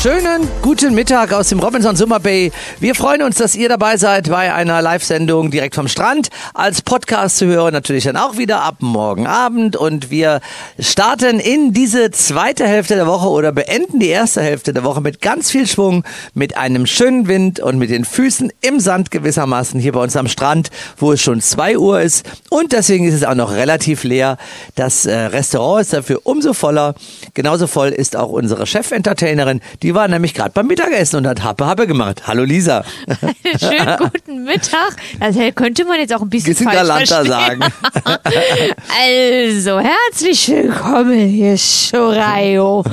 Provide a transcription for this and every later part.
Schönen guten Mittag aus dem Robinson Summer Bay. Wir freuen uns, dass ihr dabei seid bei einer Live-Sendung direkt vom Strand. Als Podcast zu hören natürlich dann auch wieder ab morgen Abend. Und wir starten in diese zweite Hälfte der Woche oder beenden die erste Hälfte der Woche mit ganz viel Schwung, mit einem schönen Wind und mit den Füßen im Sand gewissermaßen hier bei uns am Strand, wo es schon zwei Uhr ist. Und deswegen ist es auch noch relativ leer. Das äh, Restaurant ist dafür umso voller. Genauso voll ist auch unsere Chef-Entertainerin, die die war nämlich gerade beim Mittagessen und hat Happe Happe gemacht. Hallo Lisa. Schönen guten Mittag. Das könnte man jetzt auch ein bisschen, bisschen galanter sagen. also, herzlich willkommen hier, Shorayo.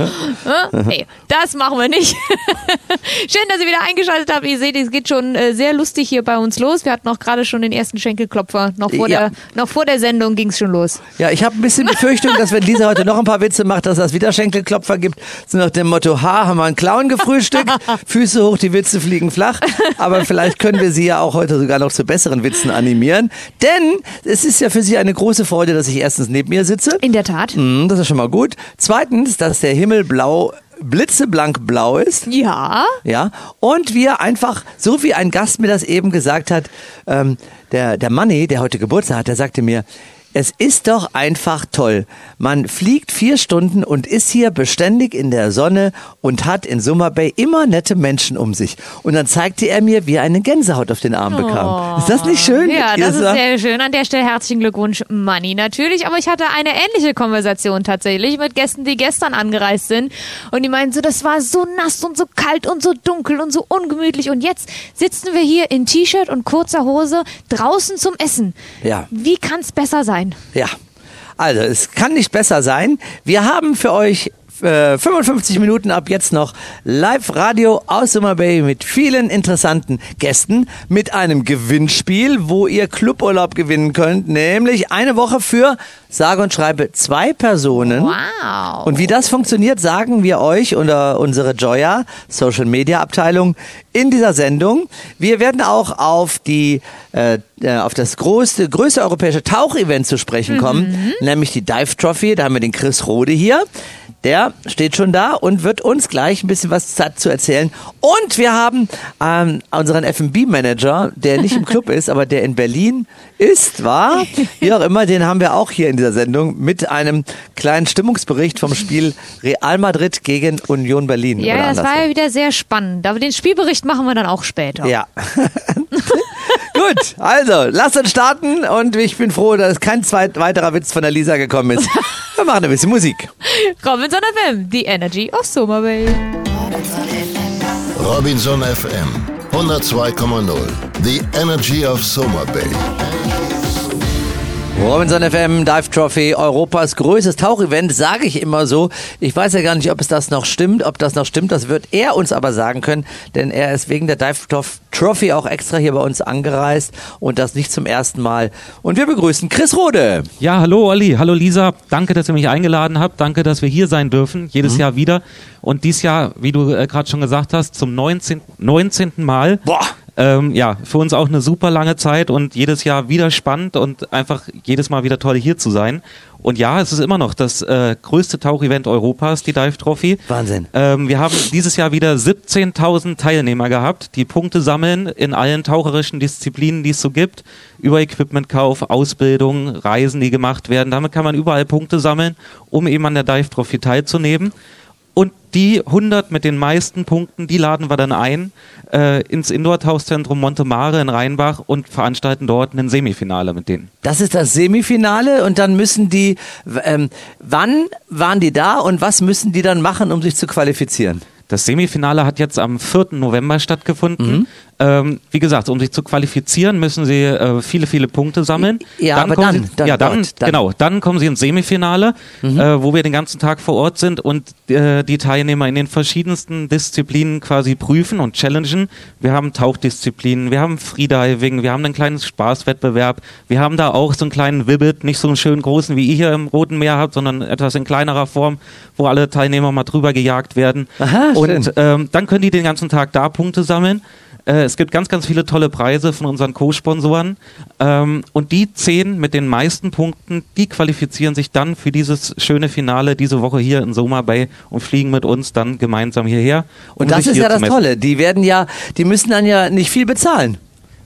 hey, das machen wir nicht. Schön, dass ihr wieder eingeschaltet habt. Ihr seht, es geht schon äh, sehr lustig hier bei uns los. Wir hatten auch gerade schon den ersten Schenkelklopfer. Noch vor, ja. der, noch vor der Sendung ging es schon los. Ja, ich habe ein bisschen Befürchtung, dass wenn Lisa heute noch ein paar Witze macht, dass das wieder Schenkelklopfer gibt. So nach dem Motto, ha, haben wir einen Clown gefrühstückt, Füße hoch, die Witze fliegen flach. Aber vielleicht können wir Sie ja auch heute sogar noch zu besseren Witzen animieren. Denn es ist ja für Sie eine große Freude, dass ich erstens neben mir sitze. In der Tat. Mm, das ist schon mal gut. Zweitens, dass der Himmel blau blitzeblank blau ist. Ja. Ja. Und wir einfach, so wie ein Gast mir das eben gesagt hat, ähm, der, der Manni, der heute Geburtstag hat, der sagte mir, es ist doch einfach toll. Man fliegt vier Stunden und ist hier beständig in der Sonne und hat in Summer Bay immer nette Menschen um sich. Und dann zeigte er mir, wie er eine Gänsehaut auf den Arm bekam. Ist das nicht schön? Ja, das ist sehr schön. An der Stelle herzlichen Glückwunsch, Manni, natürlich. Aber ich hatte eine ähnliche Konversation tatsächlich mit Gästen, die gestern angereist sind. Und die meinten so, das war so nass und so kalt und so dunkel und so ungemütlich. Und jetzt sitzen wir hier in T-Shirt und kurzer Hose draußen zum Essen. Ja. Wie kann es besser sein? Sein. Ja. Also, es kann nicht besser sein. Wir haben für euch 55 äh, Minuten ab jetzt noch Live-Radio aus Summer Bay mit vielen interessanten Gästen, mit einem Gewinnspiel, wo ihr Cluburlaub gewinnen könnt, nämlich eine Woche für sage und schreibe zwei Personen. Wow. Und wie das funktioniert, sagen wir euch unter unsere Joya Social Media Abteilung in dieser Sendung. Wir werden auch auf die äh, äh auf das größte, größte europäische Tauchevent zu sprechen kommen, mhm. nämlich die Dive Trophy. Da haben wir den Chris Rode hier. Der steht schon da und wird uns gleich ein bisschen was zu erzählen. Und wir haben ähm, unseren F&B-Manager, der nicht im Club ist, aber der in Berlin ist, war, wie auch immer, den haben wir auch hier in dieser Sendung mit einem kleinen Stimmungsbericht vom Spiel Real Madrid gegen Union Berlin. Ja, das war ja wieder sehr spannend. Aber den Spielbericht machen wir dann auch später. Ja. Gut, also, lasst uns starten und ich bin froh, dass kein zweit weiterer Witz von der Lisa gekommen ist. Wir machen ein bisschen Musik. Robinson FM, the energy of Summer Bay. Robinson FM, 102,0, the energy of Summer Bay. Robinson FM Dive Trophy, Europas größtes Tauchevent, sage ich immer so. Ich weiß ja gar nicht, ob es das noch stimmt, ob das noch stimmt. Das wird er uns aber sagen können, denn er ist wegen der Dive Trophy auch extra hier bei uns angereist und das nicht zum ersten Mal. Und wir begrüßen Chris Rode. Ja, hallo Olli, hallo Lisa. Danke, dass ihr mich eingeladen habt. Danke, dass wir hier sein dürfen, jedes mhm. Jahr wieder. Und dies Jahr, wie du äh, gerade schon gesagt hast, zum 19. 19. Mal. Boah ähm, ja, für uns auch eine super lange Zeit und jedes Jahr wieder spannend und einfach jedes Mal wieder toll hier zu sein. Und ja, es ist immer noch das äh, größte Tauchevent Europas, die Dive Trophy. Wahnsinn. Ähm, wir haben dieses Jahr wieder 17.000 Teilnehmer gehabt, die Punkte sammeln in allen taucherischen Disziplinen, die es so gibt. Über Equipmentkauf, Ausbildung, Reisen, die gemacht werden. Damit kann man überall Punkte sammeln, um eben an der Dive Trophy teilzunehmen. Und die 100 mit den meisten Punkten, die laden wir dann ein äh, ins Indoor-Tauchzentrum Montemare in Rheinbach und veranstalten dort ein Semifinale mit denen. Das ist das Semifinale und dann müssen die, ähm, wann waren die da und was müssen die dann machen, um sich zu qualifizieren? Das Semifinale hat jetzt am 4. November stattgefunden. Mhm. Ähm, wie gesagt, um sich zu qualifizieren, müssen sie äh, viele, viele Punkte sammeln. Ja, aber kommen dann, sie, dann ja, dann, dort, dann. genau, dann kommen sie ins Semifinale, äh, wo wir den ganzen Tag vor Ort sind und äh, die Teilnehmer in den verschiedensten Disziplinen quasi prüfen und challengen. Wir haben Tauchdisziplinen, wir haben Freediving, wir haben einen kleinen Spaßwettbewerb, wir haben da auch so einen kleinen Wibbit, nicht so einen schönen großen, wie ihr hier im Roten Meer habt, sondern etwas in kleinerer Form, wo alle Teilnehmer mal drüber gejagt werden. Aha, und ähm, dann können die den ganzen Tag da Punkte sammeln. Äh, es gibt ganz, ganz viele tolle Preise von unseren Co-Sponsoren. Ähm, und die zehn mit den meisten Punkten, die qualifizieren sich dann für dieses schöne Finale diese Woche hier in Soma Bay und fliegen mit uns dann gemeinsam hierher. um Und das ist ja das. Tolle. Die werden ja, die müssen dann ja nicht viel bezahlen.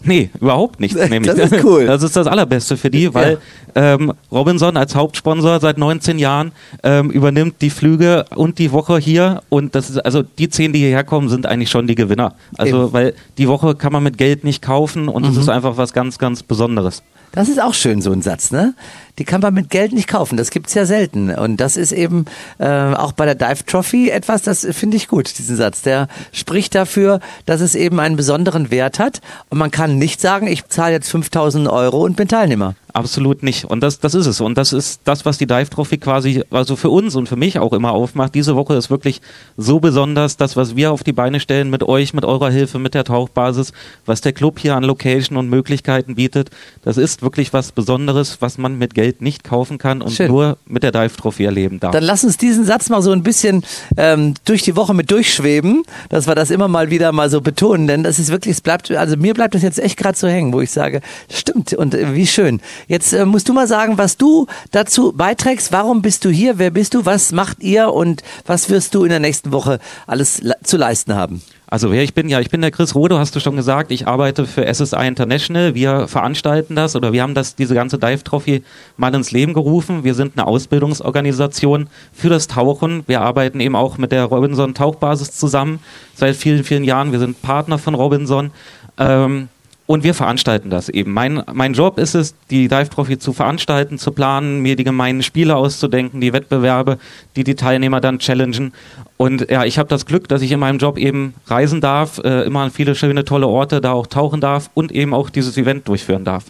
Nee, überhaupt nichts. Das nämlich. ist cool. Das ist das Allerbeste für die, weil ähm, Robinson als Hauptsponsor seit 19 Jahren ähm, übernimmt die Flüge und die Woche hier und das ist also die zehn, die hierher kommen, sind eigentlich schon die Gewinner. Also Eben. weil die Woche kann man mit Geld nicht kaufen und es Mhm. ist einfach was ganz, ganz Besonderes. Das ist auch schön, so ein Satz, ne? Die kann man mit Geld nicht kaufen. Das gibt's ja selten. Und das ist eben äh, auch bei der Dive Trophy etwas, das finde ich gut, diesen Satz. Der spricht dafür, dass es eben einen besonderen Wert hat. Und man kann nicht sagen, ich zahle jetzt 5000 Euro und bin Teilnehmer. Absolut nicht. Und das, das ist es. Und das ist das, was die Dive Trophy quasi, also für uns und für mich auch immer aufmacht. Diese Woche ist wirklich so besonders, das, was wir auf die Beine stellen mit euch, mit eurer Hilfe, mit der Tauchbasis, was der Club hier an Location und Möglichkeiten bietet. Das ist wirklich was Besonderes, was man mit Geld nicht kaufen kann und Schön. nur mit der Dive Trophy erleben darf. Dann lass uns diesen Satz mal so ein bisschen ähm, durch die Woche mit durchschweben, dass wir das immer mal wieder mal so betonen, denn das ist wirklich, es bleibt, also mir bleibt das jetzt echt gerade so hängen, wo ich sage, stimmt und äh, wie schön. Jetzt äh, musst du mal sagen, was du dazu beiträgst, warum bist du hier, wer bist du, was macht ihr und was wirst du in der nächsten Woche alles le zu leisten haben? Also wer ich bin, ja, ich bin der Chris Rode, hast du schon gesagt. Ich arbeite für SSI International. Wir veranstalten das oder wir haben das, diese ganze Dive Trophy mal ins Leben gerufen. Wir sind eine Ausbildungsorganisation für das Tauchen. Wir arbeiten eben auch mit der Robinson Tauchbasis zusammen seit vielen, vielen Jahren. Wir sind Partner von Robinson. Ähm, und wir veranstalten das eben. Mein, mein Job ist es, die Dive Trophy zu veranstalten, zu planen, mir die gemeinen Spiele auszudenken, die Wettbewerbe, die die Teilnehmer dann challengen. Und ja, ich habe das Glück, dass ich in meinem Job eben reisen darf, äh, immer an viele schöne, tolle Orte da auch tauchen darf und eben auch dieses Event durchführen darf.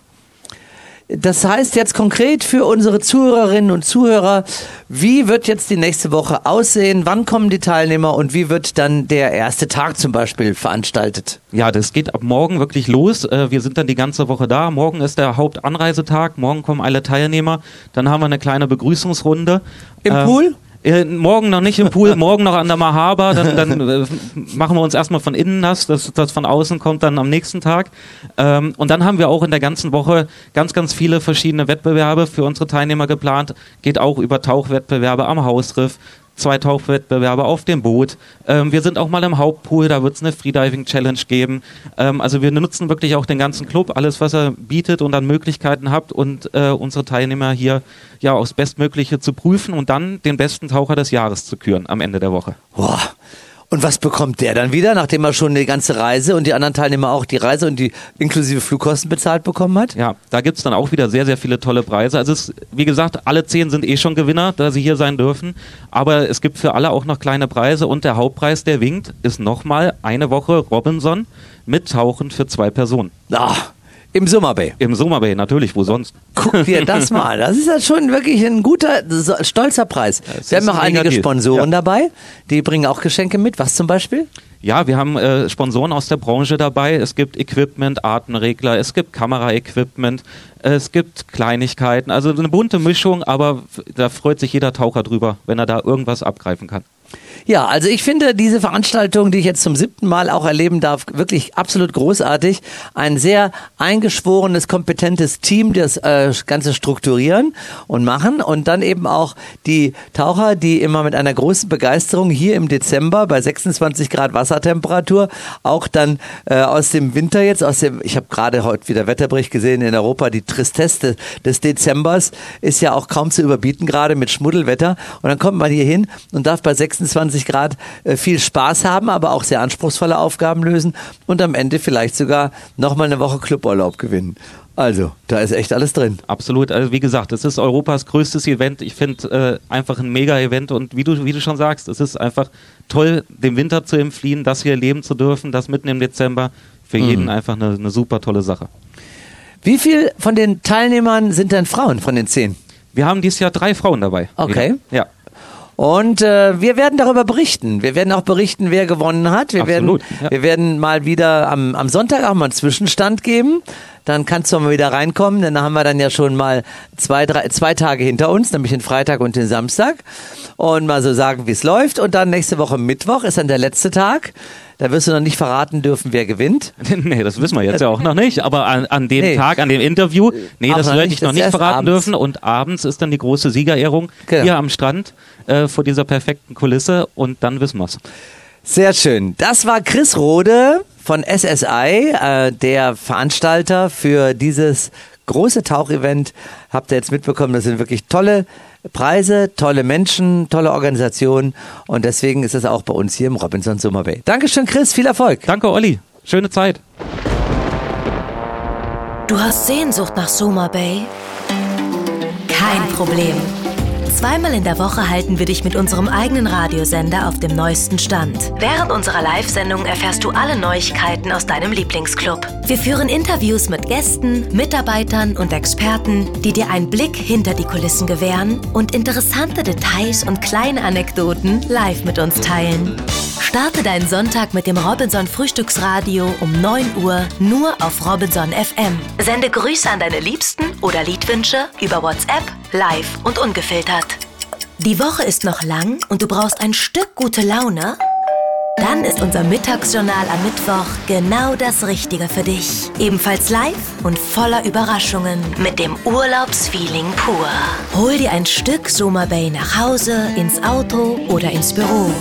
Das heißt jetzt konkret für unsere Zuhörerinnen und Zuhörer, wie wird jetzt die nächste Woche aussehen? Wann kommen die Teilnehmer und wie wird dann der erste Tag zum Beispiel veranstaltet? Ja, das geht ab morgen wirklich los. Äh, Wir sind dann die ganze Woche da. Morgen ist der Hauptanreisetag. Morgen kommen alle Teilnehmer. Dann haben wir eine kleine Begrüßungsrunde. Im Ähm, Pool? Äh, morgen noch nicht im Pool, morgen noch an der Mahaba, dann, dann äh, machen wir uns erstmal von innen nass, das, das von außen kommt dann am nächsten Tag. Ähm, und dann haben wir auch in der ganzen Woche ganz, ganz viele verschiedene Wettbewerbe für unsere Teilnehmer geplant. Geht auch über Tauchwettbewerbe am Hausriff, zwei Tauchwettbewerbe auf dem Boot. Ähm, wir sind auch mal im Hauptpool, da wird es eine Freediving-Challenge geben. Ähm, also wir nutzen wirklich auch den ganzen Club, alles, was er bietet und an Möglichkeiten habt und äh, unsere Teilnehmer hier ja aufs Bestmögliche zu prüfen und dann den besten Taucher des Jahres zu küren am Ende der Woche. Boah. Und was bekommt der dann wieder, nachdem er schon die ganze Reise und die anderen Teilnehmer auch die Reise und die inklusive Flugkosten bezahlt bekommen hat? Ja, da gibt's dann auch wieder sehr, sehr viele tolle Preise. Also es, wie gesagt, alle zehn sind eh schon Gewinner, da sie hier sein dürfen. Aber es gibt für alle auch noch kleine Preise und der Hauptpreis, der winkt, ist nochmal eine Woche Robinson mit Tauchen für zwei Personen. Ah, im Summer Bay. Im Summerbay natürlich, wo sonst? Guck dir das mal. Das ist ja schon wirklich ein guter, stolzer Preis. es Wir haben noch ein einige Deal. Sponsoren Ja. dabei. Die bringen auch Geschenke mit. Was zum Beispiel? Ja, wir haben äh, Sponsoren aus der Branche dabei. Es gibt Equipment, Atemregler, es gibt Kameraequipment, es gibt Kleinigkeiten. Also eine bunte Mischung, aber da freut sich jeder Taucher drüber, wenn er da irgendwas abgreifen kann. Ja, also ich finde diese Veranstaltung, die ich jetzt zum siebten Mal auch erleben darf, wirklich absolut großartig. Ein sehr eingeschworenes, kompetentes Team, das äh, Ganze strukturieren und machen und dann eben auch die Taucher, die immer mit einer großen Begeisterung hier im Dezember bei 26 Grad Wassertemperatur auch dann äh, aus dem Winter jetzt, aus dem, ich habe gerade heute wieder Wetterbericht gesehen in Europa, die Tristesse des Dezembers ist ja auch kaum zu überbieten, gerade mit Schmuddelwetter. Und dann kommt man hier hin und darf bei 26 Grad äh, viel Spaß haben, aber auch sehr anspruchsvolle Aufgaben lösen und am Ende vielleicht sogar nochmal eine Woche Cluburlaub gewinnen. Also, da ist echt alles drin. Absolut. Also wie gesagt, es ist Europas größtes Event. Ich finde äh, einfach ein Mega-Event und wie du, wie du schon sagst, es ist einfach toll, dem Winter zu entfliehen, das hier erleben zu dürfen, das mitten im Dezember. für jeden einfach eine, eine super tolle Sache. Wie viel von den Teilnehmern sind denn Frauen von den zehn? Wir haben dieses Jahr drei Frauen dabei. Okay. Wieder. Ja. Und äh, wir werden darüber berichten. Wir werden auch berichten, wer gewonnen hat. Wir Absolut, werden, ja. wir werden mal wieder am, am Sonntag auch mal einen Zwischenstand geben. Dann kannst du mal wieder reinkommen, denn da haben wir dann ja schon mal zwei, drei, zwei Tage hinter uns, nämlich den Freitag und den Samstag. Und mal so sagen, wie es läuft. Und dann nächste Woche Mittwoch ist dann der letzte Tag. Da wirst du noch nicht verraten dürfen, wer gewinnt. Nee, das wissen wir jetzt ja auch noch nicht. Aber an, an dem Nee. Tag, an dem Interview, nee, das werde ich noch nicht verraten abends. dürfen. Und abends ist dann die große Siegerehrung Genau. hier am Strand äh, vor dieser perfekten Kulisse und dann wissen wir's. Sehr schön. Das war Chris Rode von SSI, äh, der Veranstalter für dieses große Tauchevent. Habt ihr jetzt mitbekommen, das sind wirklich tolle Preise, tolle Menschen, tolle Organisation und deswegen ist es auch bei uns hier im Robinson Summer Bay. Dankeschön, Chris, viel Erfolg. Danke, Olli. Schöne Zeit. Du hast Sehnsucht nach Soma Bay? Kein Problem. Zweimal in der Woche halten wir dich mit unserem eigenen Radiosender auf dem neuesten Stand. Während unserer Live-Sendung erfährst du alle Neuigkeiten aus deinem Lieblingsclub. Wir führen Interviews mit Gästen, Mitarbeitern und Experten, die dir einen Blick hinter die Kulissen gewähren und interessante Details und kleine Anekdoten live mit uns teilen. Starte deinen Sonntag mit dem Robinson Frühstücksradio um 9 Uhr nur auf Robinson FM. Sende Grüße an deine Liebsten oder Liedwünsche über WhatsApp, live und ungefiltert. Die Woche ist noch lang und du brauchst ein Stück gute Laune? Dann ist unser Mittagsjournal am Mittwoch genau das Richtige für dich. Ebenfalls live und voller Überraschungen mit dem Urlaubsfeeling pur. Hol dir ein Stück Soma Bay nach Hause, ins Auto oder ins Büro.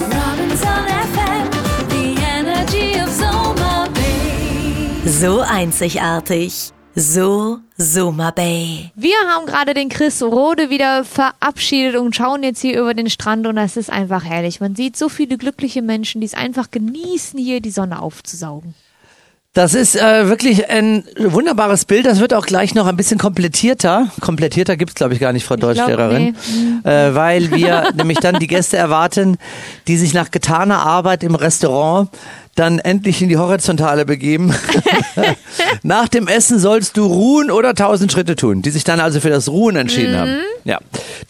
So einzigartig. So Soma Bay. Wir haben gerade den Chris Rode wieder verabschiedet und schauen jetzt hier über den Strand und das ist einfach herrlich. Man sieht so viele glückliche Menschen, die es einfach genießen, hier die Sonne aufzusaugen. Das ist äh, wirklich ein wunderbares Bild. Das wird auch gleich noch ein bisschen komplettierter. Komplettierter gibt's glaube ich, gar nicht, Frau glaub, Deutschlehrerin. Äh, weil wir nämlich dann die Gäste erwarten, die sich nach getaner Arbeit im Restaurant dann endlich in die Horizontale begeben. nach dem Essen sollst du ruhen oder tausend Schritte tun, die sich dann also für das Ruhen entschieden haben. Ja.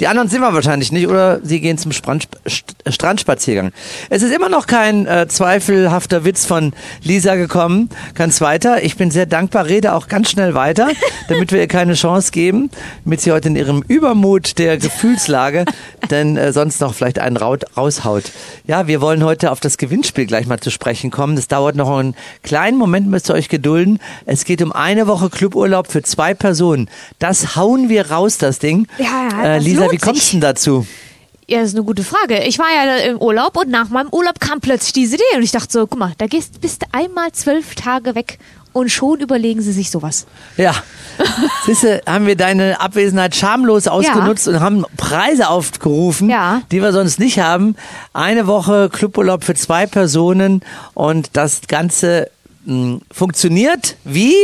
Die anderen sind wir wahrscheinlich nicht oder sie gehen zum Strand, St- Strandspaziergang. Es ist immer noch kein äh, zweifelhafter Witz von Lisa gekommen. Ganz weiter. Ich bin sehr dankbar, rede auch ganz schnell weiter, damit wir ihr keine Chance geben, damit sie heute in ihrem Übermut der Gefühlslage denn äh, sonst noch vielleicht einen Raut raushaut. Ja, wir wollen heute auf das Gewinnspiel gleich mal zu sprechen kommen. Das dauert noch einen kleinen Moment, müsst ihr euch gedulden. Es geht um eine Woche Cluburlaub für zwei Personen. Das hauen wir raus, das Ding. Ja, ja, äh, Lisa, wie kommst du denn dazu? Ja, das ist eine gute Frage. Ich war ja im Urlaub und nach meinem Urlaub kam plötzlich diese Idee und ich dachte so, guck mal, da gehst, bist du einmal zwölf Tage weg und schon überlegen sie sich sowas. Ja. Siehste, haben wir deine Abwesenheit schamlos ausgenutzt und haben Preise aufgerufen, Ja. die wir sonst nicht haben. Eine Woche Cluburlaub für zwei Personen und das Ganze mh, funktioniert wie?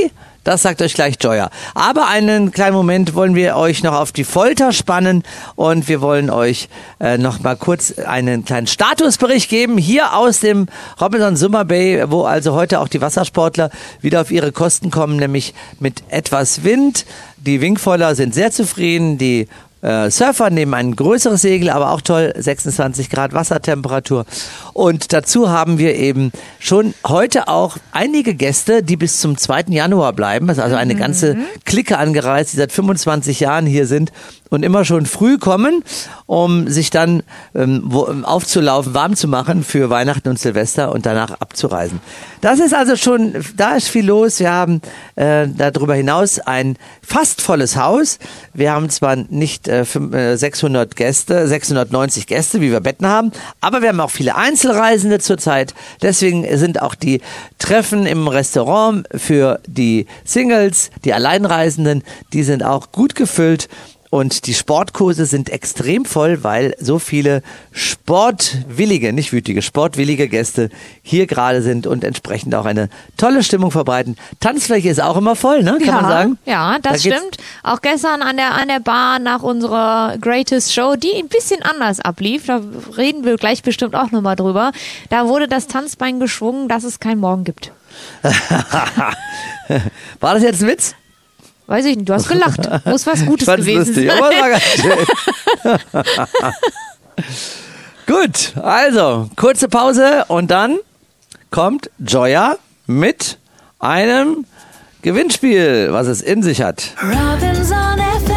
Das sagt euch gleich Joya. Aber einen kleinen Moment wollen wir euch noch auf die Folter spannen und wir wollen euch äh, noch mal kurz einen kleinen Statusbericht geben hier aus dem Robinson Summer Bay, wo also heute auch die Wassersportler wieder auf ihre Kosten kommen, nämlich mit etwas Wind. Die Wingfoiler sind sehr zufrieden, die äh, Surfer nehmen ein größeres Segel, aber auch toll, 26 Grad Wassertemperatur. Und dazu haben wir eben schon heute auch einige Gäste, die bis zum 2. Januar bleiben. Das ist also eine ganze Clique angereist, die seit 25 Jahren hier sind und immer schon früh kommen, um sich dann ähm, wo, ähm, aufzulaufen, warm zu machen für Weihnachten und Silvester und danach abzureisen. Das ist also schon, da ist viel los. Wir haben äh, darüber hinaus ein fast volles Haus. Wir haben zwar nicht äh, fünf- äh, 600 Gäste, 690 Gäste, wie wir Betten haben, aber wir haben auch viele Einzelreisende zurzeit. Deswegen sind auch die Treffen im Restaurant für die Singles, die Alleinreisenden, die sind auch gut gefüllt. Und die Sportkurse sind extrem voll, weil so viele sportwillige, nicht wütige, sportwillige Gäste hier gerade sind und entsprechend auch eine tolle Stimmung verbreiten. Tanzfläche ist auch immer voll, ne? Kann ja, man sagen? Ja, das Da stimmt. Auch gestern an der, an der Bar nach unserer Greatest Show, die ein bisschen anders ablief, da reden wir gleich bestimmt auch nochmal drüber, da wurde das Tanzbein geschwungen, dass es kein Morgen gibt. War das jetzt ein Witz? Weiß ich nicht, du hast gelacht. Muss was Gutes Ich fand's gewesen lustig, sein. aber war ganz schön. Gut, also kurze Pause und dann kommt Joya mit einem Gewinnspiel, was es in sich hat. Robinson FM.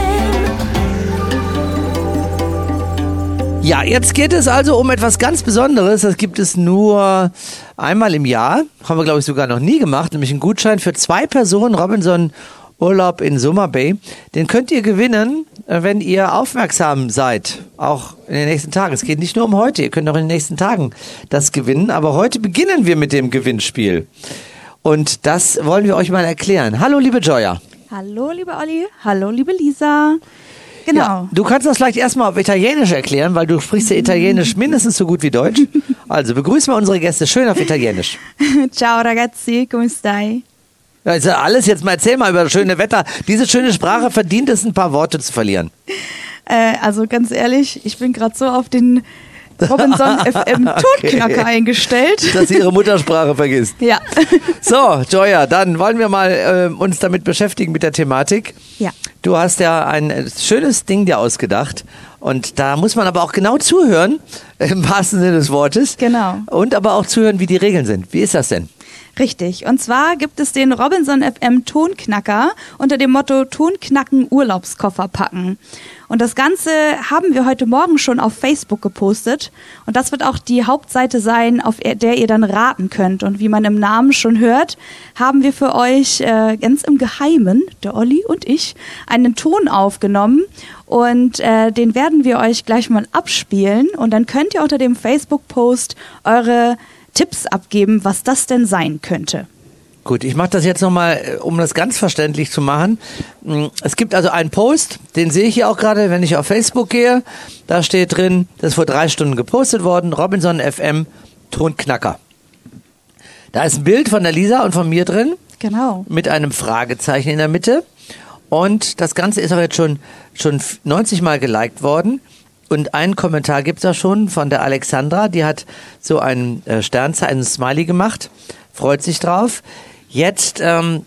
Ja, jetzt geht es also um etwas ganz Besonderes. Das gibt es nur einmal im Jahr. Haben wir, glaube ich, sogar noch nie gemacht. Nämlich einen Gutschein für zwei Personen Robinson Urlaub in Summer Bay. Den könnt ihr gewinnen, äh, wenn ihr aufmerksam seid. Auch in den nächsten Tagen. Es geht nicht nur um heute. Ihr könnt auch in den nächsten Tagen das gewinnen. Aber heute beginnen wir mit dem Gewinnspiel. Und das wollen wir euch mal erklären. Hallo, liebe Joya. Hallo, liebe Olli. Hallo, liebe Lisa. Genau. Ja, du kannst das vielleicht erstmal auf Italienisch erklären, weil du sprichst ja Italienisch mindestens so gut wie Deutsch. Also begrüß mal unsere Gäste schön auf Italienisch. Ciao ragazzi, come stai? Ja alles jetzt mal erzähl mal über das schöne Wetter. Diese schöne Sprache verdient es, ein paar Worte zu verlieren. Äh, also ganz ehrlich, ich bin gerade so auf den Robinson FM Tonknacker eingestellt. Dass sie ihre Muttersprache vergisst. Ja. So, Joya, dann wollen wir mal äh, uns damit beschäftigen mit der Thematik. Ja. Du hast ja ein äh, schönes Ding dir ausgedacht. Und da muss man aber auch genau zuhören, im wahrsten Sinne des Wortes. Genau. Und aber auch zuhören, wie die Regeln sind. Wie ist das denn? Richtig. Und zwar gibt es den Robinson FM Tonknacker unter dem Motto Tonknacken Urlaubskoffer packen. Und das Ganze haben wir heute Morgen schon auf Facebook gepostet. Und das wird auch die Hauptseite sein, auf der ihr dann raten könnt. Und wie man im Namen schon hört, haben wir für euch äh, ganz im Geheimen, der Olli und ich, einen Ton aufgenommen. Und äh, den werden wir euch gleich mal abspielen. Und dann könnt ihr unter dem Facebook-Post eure Tipps abgeben, was das denn sein könnte. Gut, ich mache das jetzt nochmal, um das ganz verständlich zu machen. Mm, Es gibt also einen Post, den sehe ich hier auch gerade, wenn ich auf Facebook gehe. Da steht drin, das ist vor drei Stunden gepostet worden, Robinson FM Tonknacker. Da ist ein Bild von der Lisa und von mir drin, Genau. mit einem Fragezeichen in der Mitte. Und das Ganze ist auch jetzt schon, schon 90 Mal geliked worden. Und einen Kommentar gibt's da schon von der Alexandra, die hat so ein äh, Sternzeichen, ein Smiley gemacht, freut sich drauf. Jetzt ähm,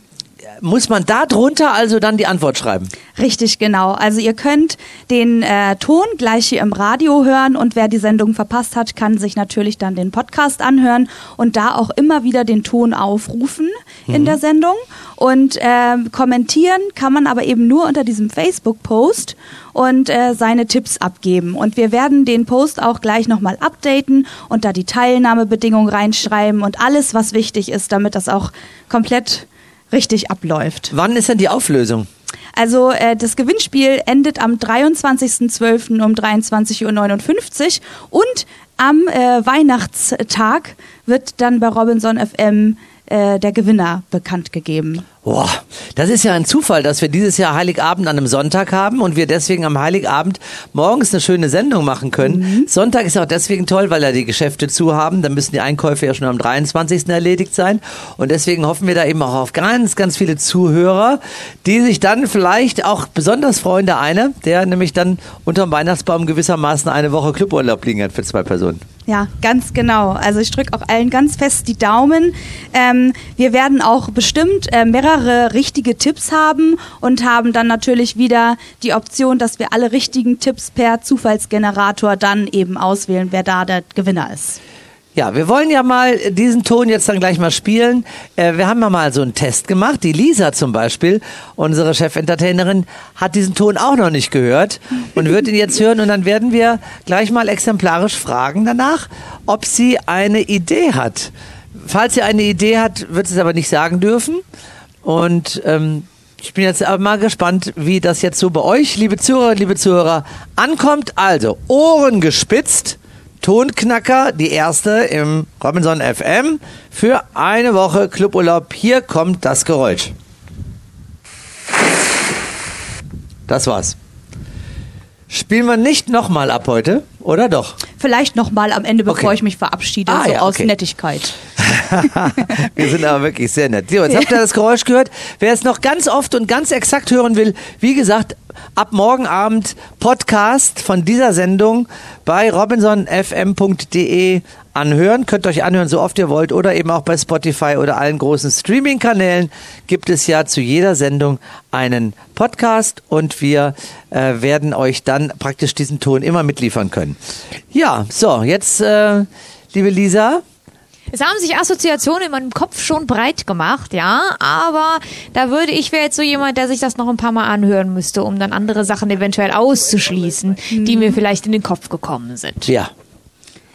muss man da drunter also dann die Antwort schreiben. Richtig, genau. Also ihr könnt den äh, Ton gleich hier im Radio hören und wer die Sendung verpasst hat, kann sich natürlich dann den Podcast anhören und da auch immer wieder den Ton aufrufen in der Sendung. Und ähm, kommentieren kann man aber eben nur unter diesem Facebook-Post und äh, seine Tipps abgeben. Und wir werden den Post auch gleich nochmal updaten und da die Teilnahmebedingungen reinschreiben und alles, was wichtig ist, damit das auch komplett richtig abläuft. Wann ist denn die Auflösung? Also äh, das Gewinnspiel endet am 23.12. um 23.59 Uhr und am äh, Weihnachtstag wird dann bei Robinson FM äh, der Gewinner bekannt gegeben. Boah, das ist ja ein Zufall, dass wir dieses Jahr Heiligabend an einem Sonntag haben und wir deswegen am Heiligabend morgens eine schöne Sendung machen können. Sonntag ist auch deswegen toll, weil ja die Geschäfte zu haben. Dann müssen die Einkäufe ja schon am 23. erledigt sein. Und deswegen hoffen wir da eben auch auf ganz, ganz viele Zuhörer, die sich dann vielleicht auch besonders freuen. Der eine, der nämlich dann unterm Weihnachtsbaum gewissermaßen eine Woche Cluburlaub liegen hat für zwei Personen. Ja, ganz genau. Also ich drücke auch allen ganz fest die Daumen. Ähm, wir werden auch bestimmt äh, mehrere richtige Tipps haben und haben dann natürlich wieder die Option, dass wir alle richtigen Tipps per Zufallsgenerator dann eben auswählen, wer da der Gewinner ist. Ja, wir wollen ja mal diesen Ton jetzt dann gleich mal spielen. Äh, wir haben ja mal so einen Test gemacht. Die Lisa zum Beispiel, unsere Chefentertainerin, hat diesen Ton auch noch nicht gehört und wird ihn jetzt hören. Und dann werden wir gleich mal exemplarisch fragen danach, ob sie eine Idee hat. Falls sie eine Idee hat, wird sie es aber nicht sagen dürfen. Und ähm, ich bin jetzt aber mal gespannt, wie das jetzt so bei euch, liebe Zuhörer, liebe Zuhörer, ankommt. Also, Ohren gespitzt. Tonknacker, die erste im Robinson FM für eine Woche Cluburlaub. Hier kommt das Geräusch. Das war's. Spielen wir nicht nochmal ab heute, oder doch? Vielleicht nochmal am Ende, bevor Okay. ich mich verabschiede, Ah, so ja, aus okay. Nettigkeit. Wir sind aber wirklich sehr nett. So, jetzt habt ihr das Geräusch gehört. Wer es noch ganz oft und ganz exakt hören will, wie gesagt, ab morgen Abend Podcast von dieser Sendung bei robinsonfm.de anhören. Könnt euch anhören, so oft ihr wollt oder eben auch bei Spotify oder allen großen Streaming-Kanälen gibt es ja zu jeder Sendung einen Podcast und wir äh, werden euch dann praktisch diesen Ton immer mitliefern können. Ja, so, jetzt, äh, liebe Lisa, Es haben sich Assoziationen in meinem Kopf schon breit gemacht, ja, aber da würde ich wäre jetzt so jemand, der sich das noch ein paar Mal anhören müsste, um dann andere Sachen eventuell auszuschließen, die mir vielleicht in den Kopf gekommen sind. ja,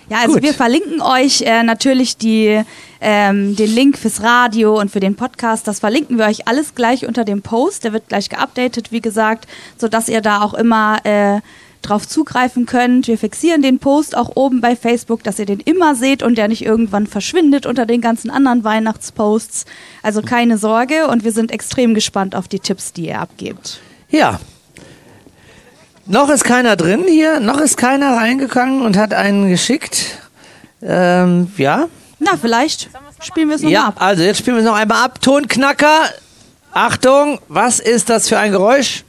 Ja, also Gut. wir verlinken euch äh, natürlich die, ähm, den Link fürs Radio und für den Podcast. Das verlinken wir euch alles gleich unter dem Post. Der wird gleich geupdatet, wie gesagt, sodass ihr da auch immer äh, drauf zugreifen könnt. Wir fixieren den Post auch oben bei Facebook, dass ihr den immer seht und der nicht irgendwann verschwindet unter den ganzen anderen Weihnachtsposts. Also keine Sorge und wir sind extrem gespannt auf die Tipps, die ihr abgebt. ja. Noch ist keiner drin hier, noch ist keiner reingegangen und hat einen geschickt. Ähm, ja, Na, vielleicht spielen wir es nochmal Ja, ab. also jetzt spielen wir es noch einmal ab. Tonknacker. Achtung, was ist das für ein Geräusch?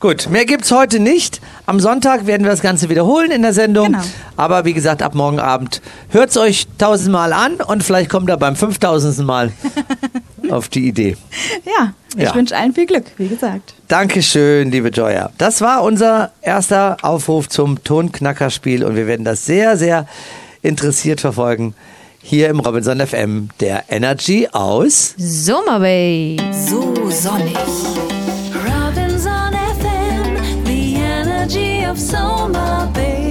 Gut, mehr gibt's heute nicht. Am Sonntag werden wir das Ganze wiederholen in der Sendung. Genau. Aber wie gesagt, ab morgen Abend hört's euch tausendmal an und vielleicht kommt ihr beim fünftausendsten Mal auf die Idee. Ja, ich Ja. wünsche allen viel Glück, wie gesagt. Dankeschön, liebe Joya. Das war unser erster Aufruf zum Tonknackerspiel und wir werden das sehr, sehr interessiert verfolgen. Hier im Robinson FM der Energy aus. Summer Bay. So sonnig. Robinson FM, the energy of Soma Bay.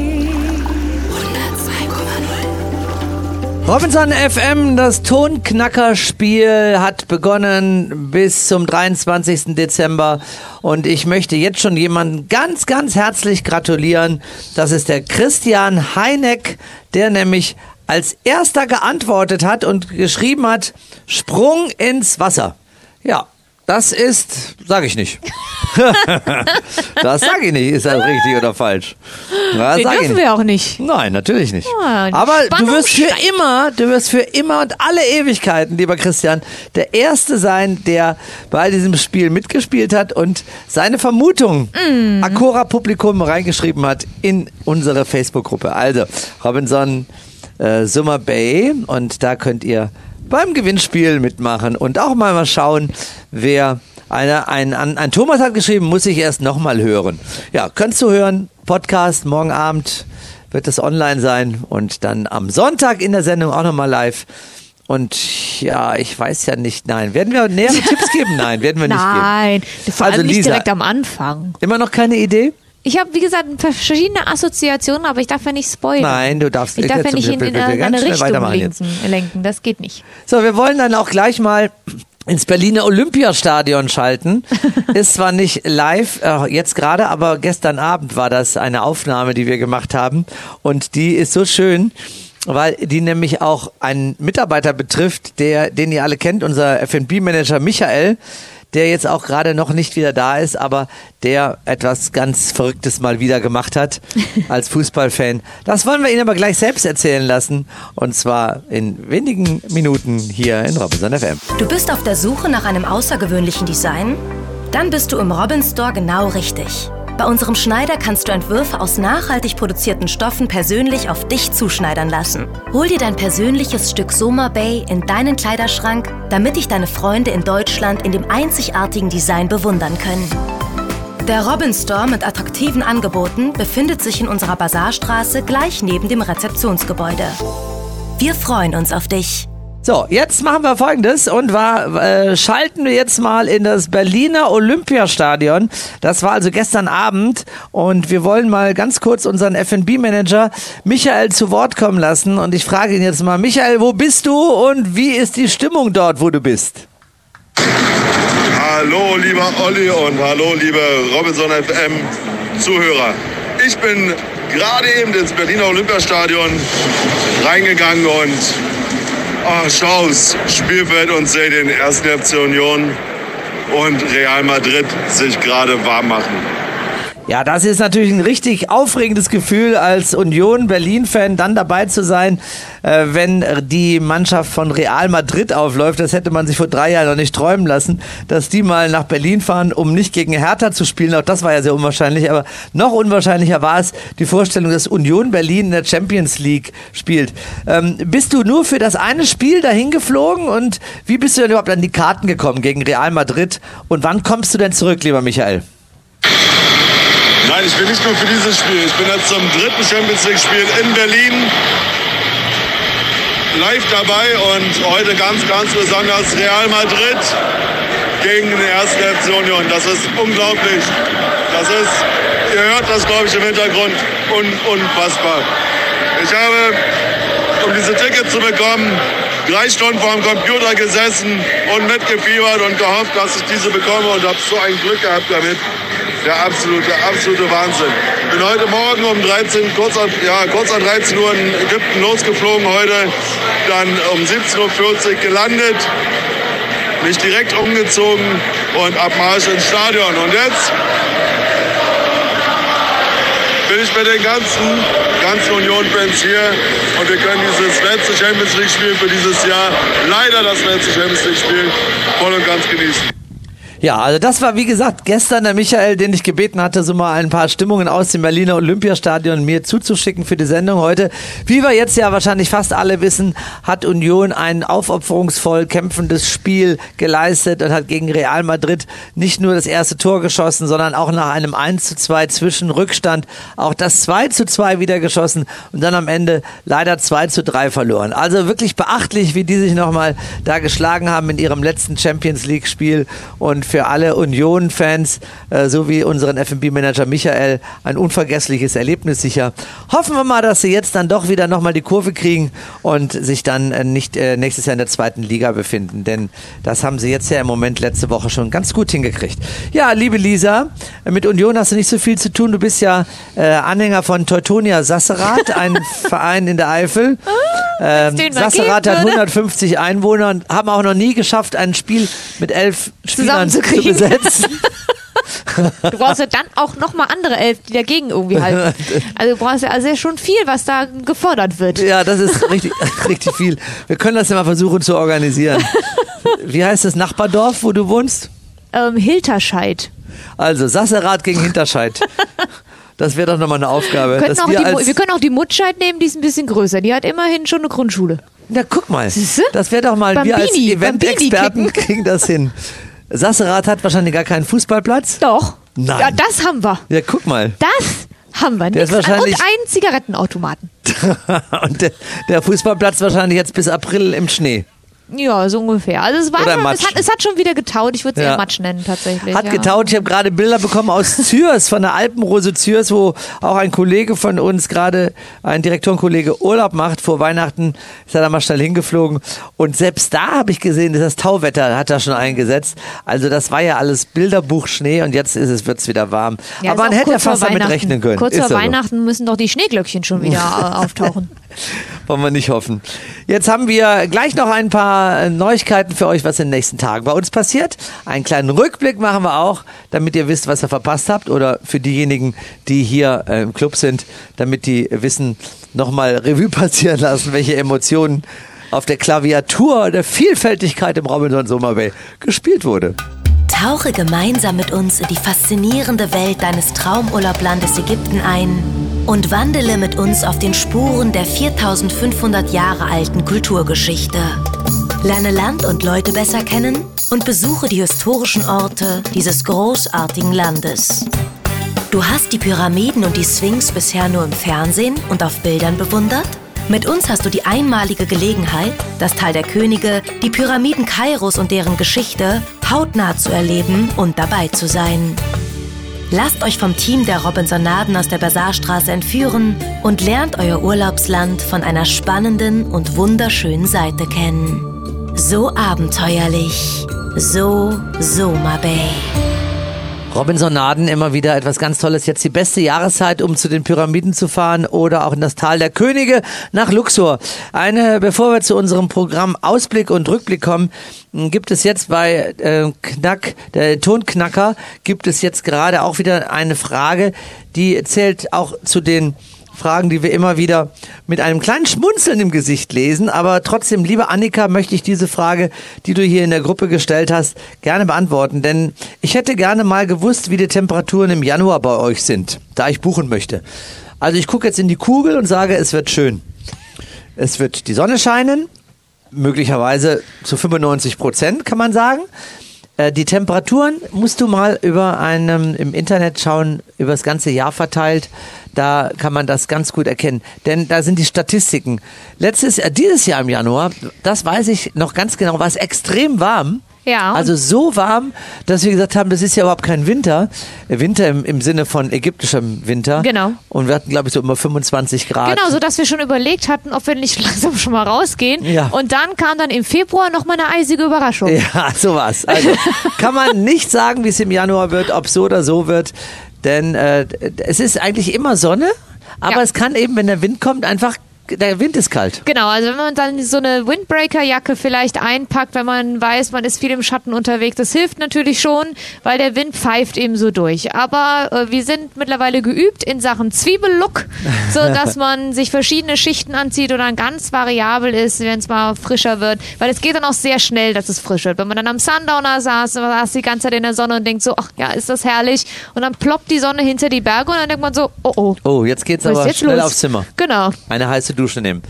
Robinson FM, das Tonknackerspiel hat begonnen bis zum 23. Dezember und ich möchte jetzt schon jemanden ganz, ganz herzlich gratulieren. Das ist der Christian Heineck, der nämlich als erster geantwortet hat und geschrieben hat, Sprung ins Wasser. Ja, das ist, sage ich nicht. das sage ich nicht. Ist das richtig oder falsch? Das Den dürfen wir auch nicht. Nein, natürlich nicht. Ah, die Aber du Spannung wirst für immer, du wirst für immer und alle Ewigkeiten, lieber Christian, der Erste sein, der bei diesem Spiel mitgespielt hat und seine Vermutung Mm. Akora Publikum reingeschrieben hat in unsere Facebook-Gruppe. Also, Robinson äh, Summer Bay und da könnt ihr beim Gewinnspiel mitmachen und auch mal mal schauen, wer einer, ein, ein, ein Thomas hat geschrieben, muss ich erst nochmal hören. Ja, kannst du hören, Podcast, morgen Abend wird es online sein und dann am Sonntag in der Sendung auch nochmal live. Und ja, ich weiß ja nicht, nein. Werden wir nähere Tipps geben? Nein, werden wir nicht Nein, geben. vor allem Also nicht Lisa, direkt am Anfang. immer noch keine Idee? Ich habe, wie gesagt, verschiedene Assoziationen, aber ich darf ja nicht spoilern. Nein, du darfst Ich darf ja nicht in, in ganz eine Richtung lenken, lenken. Das geht nicht. So, wir wollen dann auch gleich mal ins Berliner Olympiastadion schalten. Ist zwar nicht live äh, jetzt gerade, aber gestern Abend war das eine Aufnahme, die wir gemacht haben. Und die ist so schön, weil die nämlich auch einen Mitarbeiter betrifft, der, den ihr alle kennt, unser F&B-Manager Michael, der jetzt auch gerade noch nicht wieder da ist, aber der etwas ganz Verrücktes mal wieder gemacht hat als Fußballfan. Das wollen wir Ihnen aber gleich selbst erzählen lassen. Und zwar in wenigen Minuten hier in Robinson FM. Du bist auf der Suche nach einem außergewöhnlichen Design? Dann bist du im Robin Store genau richtig. Bei unserem Schneider kannst du Entwürfe aus nachhaltig produzierten Stoffen persönlich auf dich zuschneidern lassen. Hol dir dein persönliches Stück Soma Bay in deinen Kleiderschrank, damit dich deine Freunde in Deutschland in dem einzigartigen Design bewundern können. Der Robin Store mit attraktiven Angeboten befindet sich in unserer Bazarstraße gleich neben dem Rezeptionsgebäude. Wir freuen uns auf dich. So, jetzt machen wir folgendes und war, äh, schalten wir jetzt mal in das Berliner Olympiastadion. Das war also gestern Abend und wir wollen mal ganz kurz unseren F&B-Manager Michael zu Wort kommen lassen und ich frage ihn jetzt mal, Michael, wo bist du und wie ist die Stimmung dort, wo du bist? Hallo, lieber Olli und hallo, liebe Robinson FM Zuhörer. Ich bin gerade eben ins Berliner Olympiastadion reingegangen und schau aufs Spielfeld und sehe den ersten FC Union und Real Madrid sich gerade warm machen. Ja, das ist natürlich ein richtig aufregendes Gefühl, als Union Berlin-Fan dann dabei zu sein, äh, wenn die Mannschaft von Real Madrid aufläuft. Das hätte man sich vor drei Jahren noch nicht träumen lassen, dass die mal nach Berlin fahren, um nicht gegen Hertha zu spielen. Auch das war ja sehr unwahrscheinlich. Aber noch unwahrscheinlicher war es die Vorstellung, dass Union Berlin in der Champions League spielt. Ähm, bist du nur für das eine Spiel dahin geflogen und wie bist du denn überhaupt an die Karten gekommen gegen Real Madrid? Und wann kommst du denn zurück, lieber Michael? Nein, ich bin nicht nur für dieses Spiel. Ich bin jetzt zum dritten Champions League-Spiel in Berlin live dabei und heute ganz, ganz besonders Real Madrid gegen den ersten FC Union. Das ist unglaublich. Das ist, ihr hört das, glaube ich, im Hintergrund, un, unfassbar. Ich habe, um diese Tickets zu bekommen, drei Stunden vor dem Computer gesessen und mitgefiebert und gehofft, dass ich diese bekomme und habe so ein Glück gehabt damit. Der absolute, absolute Wahnsinn. Bin heute Morgen um 13, kurz an, ja, kurz an 13 Uhr in Ägypten losgeflogen heute, dann um 17.40 Uhr gelandet, mich direkt umgezogen und ab Marsch ins Stadion. Und jetzt bin ich mit den ganzen, ganzen Union-Fans hier und wir können dieses letzte Champions League-Spiel für dieses Jahr, leider das letzte Champions League-Spiel, voll und ganz genießen. Ja, also das war wie gesagt gestern der Michael, den ich gebeten hatte, so mal ein paar Stimmungen aus dem Berliner Olympiastadion mir zuzuschicken für die Sendung heute. Wie wir jetzt ja wahrscheinlich fast alle wissen, hat Union ein aufopferungsvoll kämpfendes Spiel geleistet und hat gegen Real Madrid nicht nur das erste Tor geschossen, sondern auch nach einem 1 zu 2 Zwischenrückstand auch das 2 zu 2 wieder geschossen und dann am Ende leider 2 zu 3 verloren. Also wirklich beachtlich, wie die sich nochmal da geschlagen haben in ihrem letzten Champions League Spiel und für alle Union-Fans, äh, so wie unseren FB-Manager Michael, ein unvergessliches Erlebnis sicher. Hoffen wir mal, dass sie jetzt dann doch wieder nochmal die Kurve kriegen und sich dann äh, nicht äh, nächstes Jahr in der zweiten Liga befinden, denn das haben sie jetzt ja im Moment letzte Woche schon ganz gut hingekriegt. Ja, liebe Lisa, mit Union hast du nicht so viel zu tun. Du bist ja äh, Anhänger von Teutonia Sasserath, ein Verein in der Eifel. Ähm, den mal Sasserath hat würde. 150 Einwohner und haben auch noch nie geschafft, ein Spiel mit elf Spielern zu Zusammenzukriegen. besetzen. Du brauchst ja dann auch nochmal andere elf, die dagegen irgendwie halten. Also du brauchst ja also schon viel, was da gefordert wird. Ja, das ist richtig, richtig viel. Wir können das ja mal versuchen zu organisieren. Wie heißt das Nachbardorf, wo du wohnst? Ähm, Hilterscheid. Also Sasserath gegen Hinterscheid. Das wäre doch nochmal eine Aufgabe. Wir können, wir die, wir können auch die Mutscheid nehmen, die ist ein bisschen größer. Die hat immerhin schon eine Grundschule. na guck mal, Siehste? das wäre doch mal, wir als Bambini, Event-Experten Bambini kriegen das hin. Sasserath hat wahrscheinlich gar keinen Fußballplatz. Doch. Nein. Ja, das haben wir. Ja, guck mal. Das haben wir. Der ist Nix an- wahrscheinlich- Und einen Zigarettenautomaten. Und der, der Fußballplatz wahrscheinlich jetzt bis April im Schnee. Ja, so ungefähr. Also es, war Oder es, hat, es hat schon wieder getaut. Ich würde es Ja. eher Matsch nennen tatsächlich. Hat ja. getaut. Ich habe gerade Bilder bekommen aus Zürs, von der Alpenrose Zürs, wo auch ein Kollege von uns gerade, ein Direktorenkollege, Urlaub macht. Vor Weihnachten ist er da mal schnell hingeflogen. Und selbst da habe ich gesehen, dass das Tauwetter hat da schon eingesetzt. Also das war ja alles Bilderbuch-Schnee und jetzt ist es, wird's wieder warm. Ja, Aber man hätte ja fast damit Weihnachten. rechnen können. Kurz vor ja so. Weihnachten müssen doch die Schneeglöckchen schon wieder äh, auftauchen. Wollen wir nicht hoffen. Jetzt haben wir gleich noch ein paar äh, Neuigkeiten für euch, was in den nächsten Tagen bei uns passiert. Einen kleinen Rückblick machen wir auch, damit ihr wisst, was ihr verpasst habt. Oder für diejenigen, die hier äh, im Club sind, damit die wissen, nochmal Revue passieren lassen, welche Emotionen auf der Klaviatur der Vielfältigkeit im Robinson Summer Bay gespielt wurde. Tauche gemeinsam mit uns in die faszinierende Welt deines Traumurlaublandes Ägypten ein und wandele mit uns auf den Spuren der 4500 Jahre alten Kulturgeschichte. Lerne Land und Leute besser kennen und besuche die historischen Orte dieses großartigen Landes. Du hast die Pyramiden und die Sphinx bisher nur im Fernsehen und auf Bildern bewundert? Mit uns hast du die einmalige Gelegenheit, das Tal der Könige, die Pyramiden Kairos und deren Geschichte hautnah zu erleben und dabei zu sein. Lasst euch vom Team der Robinsonaden aus der Bazarstraße entführen und lernt euer Urlaubsland von einer spannenden und wunderschönen Seite kennen. So abenteuerlich, so Soma Bay. Robinsonaden immer wieder etwas ganz Tolles. Jetzt die beste Jahreszeit, um zu den Pyramiden zu fahren oder auch in das Tal der Könige nach Luxor. Eine, bevor wir zu unserem Programm Ausblick und Rückblick kommen, gibt es jetzt bei äh, Knack, der Tonknacker, gibt es jetzt gerade auch wieder eine Frage, die zählt auch zu den Fragen, die wir immer wieder mit einem kleinen Schmunzeln im Gesicht lesen. Aber trotzdem, liebe Annika, möchte ich diese Frage, die du hier in der Gruppe gestellt hast, gerne beantworten. Denn ich hätte gerne mal gewusst, wie die Temperaturen im Januar bei euch sind, da ich buchen möchte. Also ich gucke jetzt in die Kugel und sage, es wird schön. Es wird die Sonne scheinen, möglicherweise zu 95 Prozent, kann man sagen. Äh, Die Temperaturen musst du mal über einem im Internet schauen, über das ganze Jahr verteilt. Da kann man das ganz gut erkennen. Denn da sind die Statistiken. Letztes, äh, dieses Jahr im Januar, das weiß ich noch ganz genau, war es extrem warm. Ja. Also so warm, dass wir gesagt haben, das ist ja überhaupt kein Winter. Winter im, im Sinne von ägyptischem Winter. Genau. Und wir hatten, glaube ich, so immer 25 Grad. Genau, so dass wir schon überlegt hatten, ob wir nicht langsam schon mal rausgehen. Ja. Und dann kam dann im Februar noch mal eine eisige Überraschung. Ja, sowas. Also kann man nicht sagen, wie es im Januar wird, ob so oder so wird. Denn äh, es ist eigentlich immer Sonne, aber Ja. es kann eben, wenn der Wind kommt, einfach, der Wind ist kalt. Genau, also wenn man dann so eine Windbreaker-Jacke vielleicht einpackt, wenn man weiß, man ist viel im Schatten unterwegs, das hilft natürlich schon, weil der Wind pfeift eben so durch. Aber äh, wir sind mittlerweile geübt in Sachen Zwiebellook, so dass man sich verschiedene Schichten anzieht und dann ganz variabel ist, wenn es mal frischer wird, weil es geht dann auch sehr schnell, dass es frisch wird. Wenn man dann am Sundowner saß, saß die ganze Zeit in der Sonne und denkt so, ach ja, ist das herrlich, und dann ploppt die Sonne hinter die Berge und dann denkt man so, oh oh, Oh, jetzt geht's aber jetzt schnell los? aufs Zimmer. Genau. Eine heiße Dusche nehmen.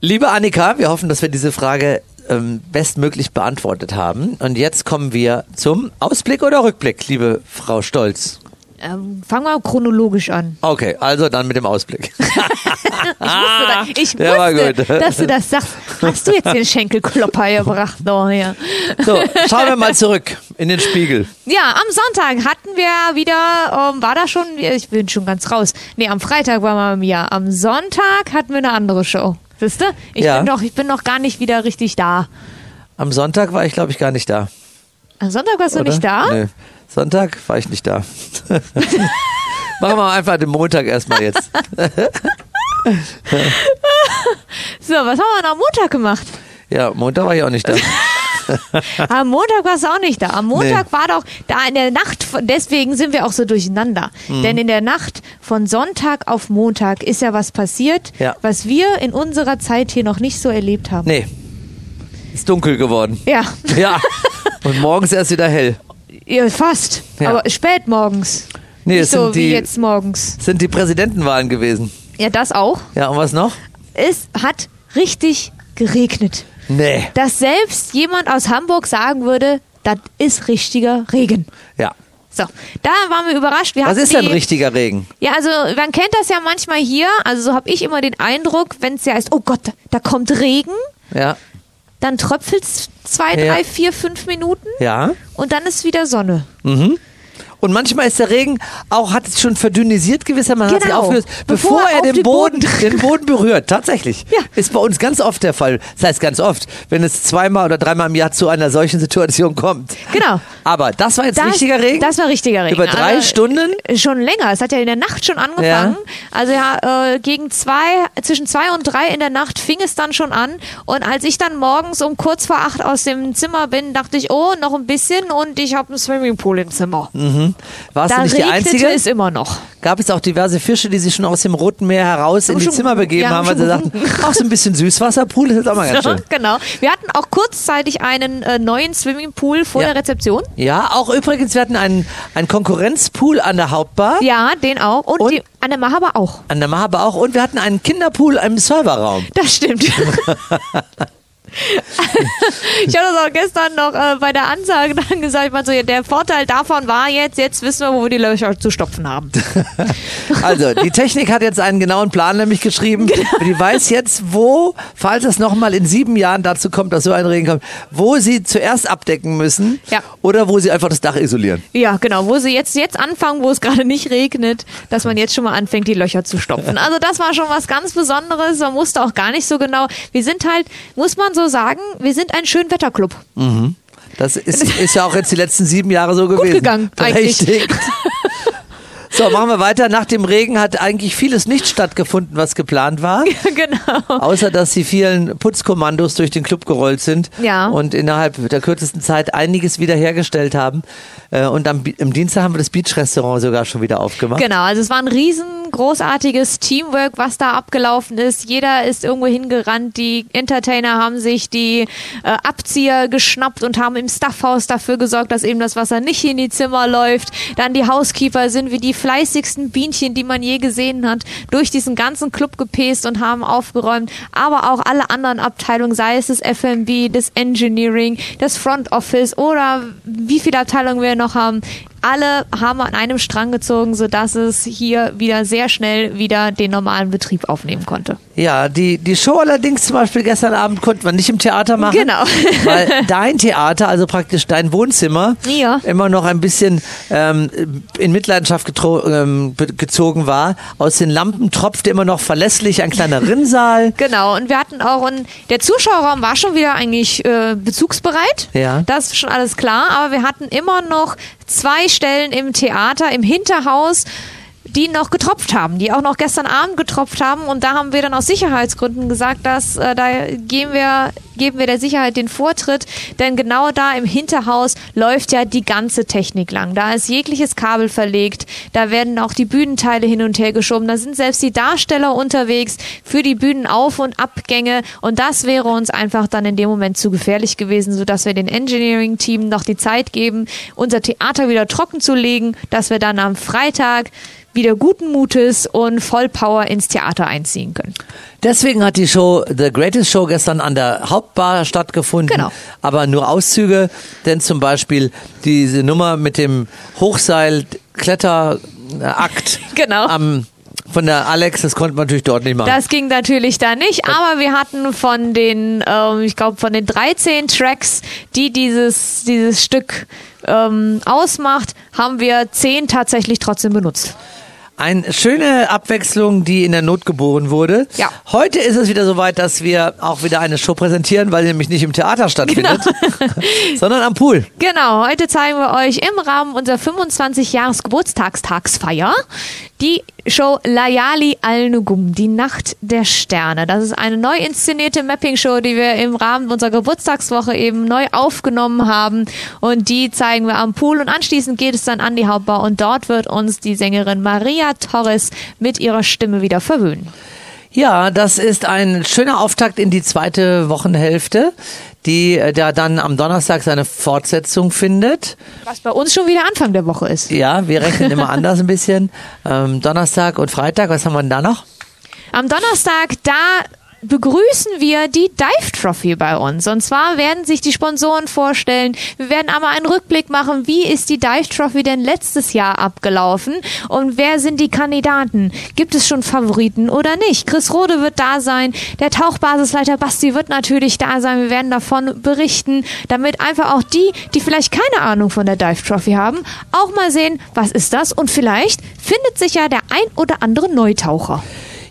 Liebe Annika, wir hoffen, dass wir diese Frage ähm, bestmöglich beantwortet haben. Und jetzt kommen wir zum Ausblick oder Rückblick, liebe Frau Stolz. Ähm, fangen wir chronologisch an. Okay, also dann mit dem Ausblick. Ich der war wusste, gut. dass du das sagst. Hast du jetzt den Schenkelklopper gebracht? Oh, ja. So, schauen wir mal zurück in den Spiegel. ja, am Sonntag hatten wir wieder, ähm, war da schon, ich bin schon ganz raus. Nee, am Freitag waren wir mir. Am Sonntag hatten wir eine andere Show. Siehst du? Ich Ja. bin noch, ich bin noch gar nicht wieder richtig da. Am Sonntag war ich, glaube ich, gar nicht da. Am Sonntag warst du oder? nicht da? Nee. Sonntag war ich nicht da. Machen wir einfach den Montag erstmal jetzt. So, was haben wir denn am Montag gemacht? Ja, Montag war ich auch nicht da. Am Montag warst du auch nicht da. Am Montag Nee. war doch da in der Nacht, deswegen sind wir auch so durcheinander. Mhm. Denn in der Nacht von Sonntag auf Montag ist ja was passiert, Ja. was wir in unserer Zeit hier noch nicht so erlebt haben. Nee. Ist dunkel geworden. Ja, Ja. Und morgens erst wieder hell. Ja, fast. Ja. Aber spät morgens. Nee, nicht es so sind wie die, jetzt morgens. sind die Präsidentenwahlen gewesen. Ja, das auch. Ja, und was noch? Es hat richtig geregnet. Nee. Dass selbst jemand aus Hamburg sagen würde, das ist richtiger Regen. Ja. So, da waren wir überrascht. Wir Was ist denn die- richtiger Regen? Ja, also man kennt das ja manchmal hier. Also so habe ich immer den Eindruck, wenn es ja heißt, oh Gott, da kommt Regen, Ja. Dann tröpfelt es zwei, Ja. drei, vier, fünf Minuten Ja. und dann ist wieder Sonne. Und manchmal ist der Regen auch, hat es schon verdünnisiert gewissermaßen, hat sich Genau. aufgelöst, Bevor bevor, er er den den Boden, Boden den Boden berührt. Tatsächlich. Ja. Ist bei uns ganz oft der Fall. Das heißt ganz oft, wenn es zweimal oder dreimal im Jahr zu einer solchen Situation kommt. Genau. Aber das war jetzt Das- richtiger Regen? Das war richtiger Regen. Über drei Also, Stunden? äh, Schon länger. Es hat ja in der Nacht schon angefangen. Also ja, äh, gegen zwei, zwischen zwei und drei in der Nacht fing es dann schon an. Und als ich dann morgens um kurz vor acht aus dem Zimmer bin, dachte ich, oh, noch ein bisschen und ich habe einen Swimmingpool im Zimmer. Warst da du nicht die Einzige? es immer noch. Gab es auch diverse Fische, die sich schon aus dem Roten Meer heraus in die schon- Zimmer begeben ja, haben, weil sie sagten, ach, so ein bisschen Süßwasserpool, das ist auch mal ganz schön. genau. Wir hatten auch kurzzeitig einen äh, neuen Swimmingpool vor Ja. der Rezeption. Ja, auch übrigens, wir hatten einen, einen Konkurrenzpool an der Hauptbar. Ja, den auch. Und, Und? die Anne Mahaba auch. An der Mahaba auch. Und wir hatten einen Kinderpool im Serverraum. Das stimmt. ich habe das auch gestern noch äh, bei der Ansage dann gesagt. Ich meinte so, ja, der Vorteil davon war jetzt, jetzt wissen wir, wo wir die Löcher zu stopfen haben. Also, die Technik hat jetzt einen genauen Plan nämlich geschrieben. Genau. Die weiß jetzt, wo, falls es nochmal in sieben Jahren dazu kommt, dass so ein Regen kommt, wo sie zuerst abdecken müssen Ja. oder wo sie einfach das Dach isolieren. Ja, genau, wo sie jetzt, jetzt anfangen, wo es gerade nicht regnet, dass man jetzt schon mal anfängt, die Löcher zu stopfen. Also das war schon was ganz Besonderes. Man wusste auch gar nicht so genau. Wir sind halt, muss man so sagen, wir sind ein Schönwetterclub. Das ist, ist ja auch jetzt die letzten sieben Jahre so gewesen. gegangen, eigentlich. Richtig. So, machen wir weiter. Nach dem Regen hat eigentlich vieles nicht stattgefunden, was geplant war. genau. Außer, dass die vielen Putzkommandos durch den Club gerollt sind Ja. und innerhalb der kürzesten Zeit einiges wiederhergestellt haben. Äh, Und am, im Dienstag haben wir das Beach-Restaurant sogar schon wieder aufgemacht. Genau, also es war ein riesengroßartiges Teamwork, was da abgelaufen ist. Jeder ist irgendwo hingerannt. Die Entertainer haben sich die äh, Abzieher geschnappt und haben im Staffhaus dafür gesorgt, dass eben das Wasser nicht in die Zimmer läuft. Dann die Housekeeper sind wie die fleißigsten Bienchen, die man je gesehen hat, durch diesen ganzen Club gepäst und haben aufgeräumt. Aber auch alle anderen Abteilungen, sei es das F&B, das Engineering, das Front Office oder wie viele Abteilungen wir noch haben, alle haben an einem Strang gezogen, sodass es hier wieder sehr schnell wieder den normalen Betrieb aufnehmen konnte. Ja, die, die Show allerdings zum Beispiel gestern Abend konnte man nicht im Theater machen. Genau. Weil dein Theater, also praktisch dein Wohnzimmer, Ja. immer noch ein bisschen ähm, in Mitleidenschaft ähm, gezogen war. Aus den Lampen tropfte immer noch verlässlich ein kleiner Rinnsal. Genau, und wir hatten auch, ein, der Zuschauerraum war schon wieder eigentlich äh, bezugsbereit. Ja. Das ist schon alles klar, aber wir hatten immer noch zwei Stellen im Theater, im Hinterhaus, die noch getropft haben, die auch noch gestern Abend getropft haben. Und da haben wir dann aus Sicherheitsgründen gesagt, dass äh, da geben wir, geben wir der Sicherheit den Vortritt. Denn genau da im Hinterhaus läuft ja die ganze Technik lang. Da ist jegliches Kabel verlegt. Da werden auch die Bühnenteile hin und her geschoben. Da sind selbst die Darsteller unterwegs für die Bühnenauf- und Abgänge. Und das wäre uns einfach dann in dem Moment zu gefährlich gewesen, sodass wir den Engineering-Team noch die Zeit geben, unser Theater wieder trocken zu legen, dass wir dann am Freitag wieder guten Mutes und Vollpower ins Theater einziehen können. Deswegen hat die Show The Greatest Show gestern an der Hauptbar stattgefunden. Genau. Aber nur Auszüge, denn zum Beispiel diese Nummer mit dem Hochseil-Kletterakt Genau. am von der Alex, das konnte man natürlich dort nicht machen. Das ging natürlich da nicht, aber wir hatten von den, ähm, ich glaube, von den 13 Tracks, die dieses, dieses Stück ähm, ausmacht, haben wir 10 tatsächlich trotzdem benutzt. Eine schöne Abwechslung, die in der Not geboren wurde. Ja. Heute ist es wieder soweit, dass wir auch wieder eine Show präsentieren, weil sie nämlich nicht im Theater stattfindet, sondern am Pool. Genau, heute zeigen wir euch im Rahmen unserer 25-Jahres-Geburtstagstagsfeier die Show Layali Al-Nugum, die Nacht der Sterne. Das ist eine neu inszenierte Mapping-Show, die wir im Rahmen unserer Geburtstagswoche eben neu aufgenommen haben. Und die zeigen wir am Pool. Und anschließend geht es dann an die Hauptbar und dort wird uns die Sängerin Maria Torres mit ihrer Stimme wieder verwöhnen. Ja, das ist ein schöner Auftakt in die zweite Wochenhälfte, die äh, da dann am Donnerstag seine Fortsetzung findet. Was bei uns schon wieder Anfang der Woche ist. Ja, wir rechnen immer anders ein bisschen. Ähm, Donnerstag und Freitag, was haben wir denn da noch? Am Donnerstag, da begrüßen wir die Dive Trophy bei uns. Und zwar werden sich die Sponsoren vorstellen. Wir werden aber einen Rückblick machen, wie ist die Dive Trophy denn letztes Jahr abgelaufen und wer sind die Kandidaten? Gibt es schon Favoriten oder nicht? Chris Rode wird da sein, der Tauchbasisleiter Basti wird natürlich da sein. Wir werden davon berichten, damit einfach auch die, die vielleicht keine Ahnung von der Dive Trophy haben, auch mal sehen, was ist das und vielleicht findet sich ja der ein oder andere Neutaucher.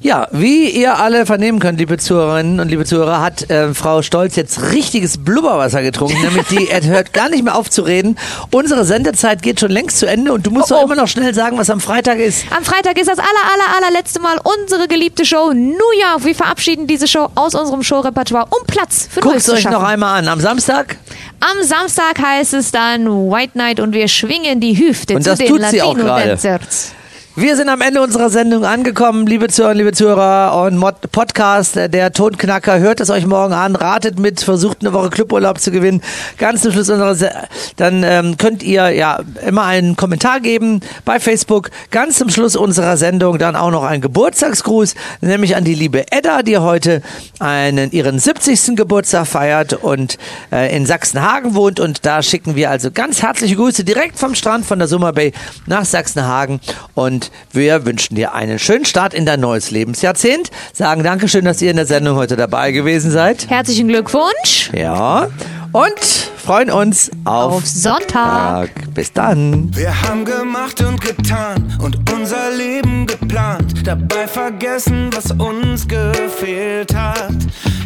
Ja, wie ihr alle vernehmen könnt, liebe Zuhörerinnen und liebe Zuhörer, hat äh, Frau Stolz jetzt richtiges Blubberwasser getrunken, nämlich die er hört gar nicht mehr auf zu reden. Unsere Sendezeit geht schon längst zu Ende und du musst Oh, doch immer noch schnell sagen, was am Freitag ist. Am Freitag ist das aller, aller, allerletzte Mal unsere geliebte Show New York. Wir verabschieden diese Show aus unserem Showrepertoire, um Platz für Guckt euch noch einmal an. Am Samstag Am Samstag heißt es dann White Night und wir schwingen die Hüfte Und zu das den tut sie auch gerade. Latino-Dancers. Wir sind am Ende unserer Sendung angekommen, liebe Zuhörer, liebe Zuhörer und Mod Podcast, äh, der Tonknacker. Hört es euch morgen an, ratet mit, versucht eine Woche Cluburlaub zu gewinnen. Ganz zum Schluss unserer Se dann ähm, könnt ihr ja immer einen Kommentar geben bei Facebook. Ganz zum Schluss unserer Sendung dann auch noch ein Geburtstagsgruß, nämlich an die liebe Edda, die heute einen ihren 70. Geburtstag feiert und äh, in Sachsenhagen wohnt. Und da schicken wir also ganz herzliche Grüße direkt vom Strand von der Summer Bay nach Sachsenhagen. Und wir wünschen dir einen schönen Start in dein neues Lebensjahrzehnt. Sagen Dankeschön, dass ihr in der Sendung heute dabei gewesen seid. Herzlichen Glückwunsch. Ja. Und freuen uns auf, Auf Sonntag. Tag. Bis dann. Wir haben gemacht und getan und unser Leben geplant, dabei vergessen, was uns gefehlt hat.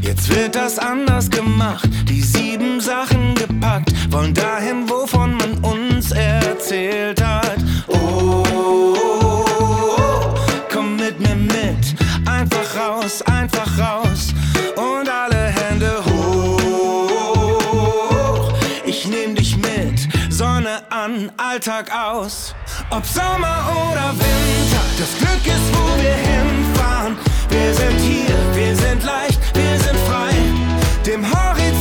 Jetzt wird das anders gemacht, die sieben Sachen gepackt, wollen dahin, wovon man uns erzählt hat. Oh, einfach raus, einfach raus und alle Hände hoch. Ich nehm dich mit, Sonne an, Alltag aus. Ob Sommer oder Winter, das Glück ist, wo wir hinfahren. Wir sind hier, wir sind leicht, wir sind frei. Dem Horizont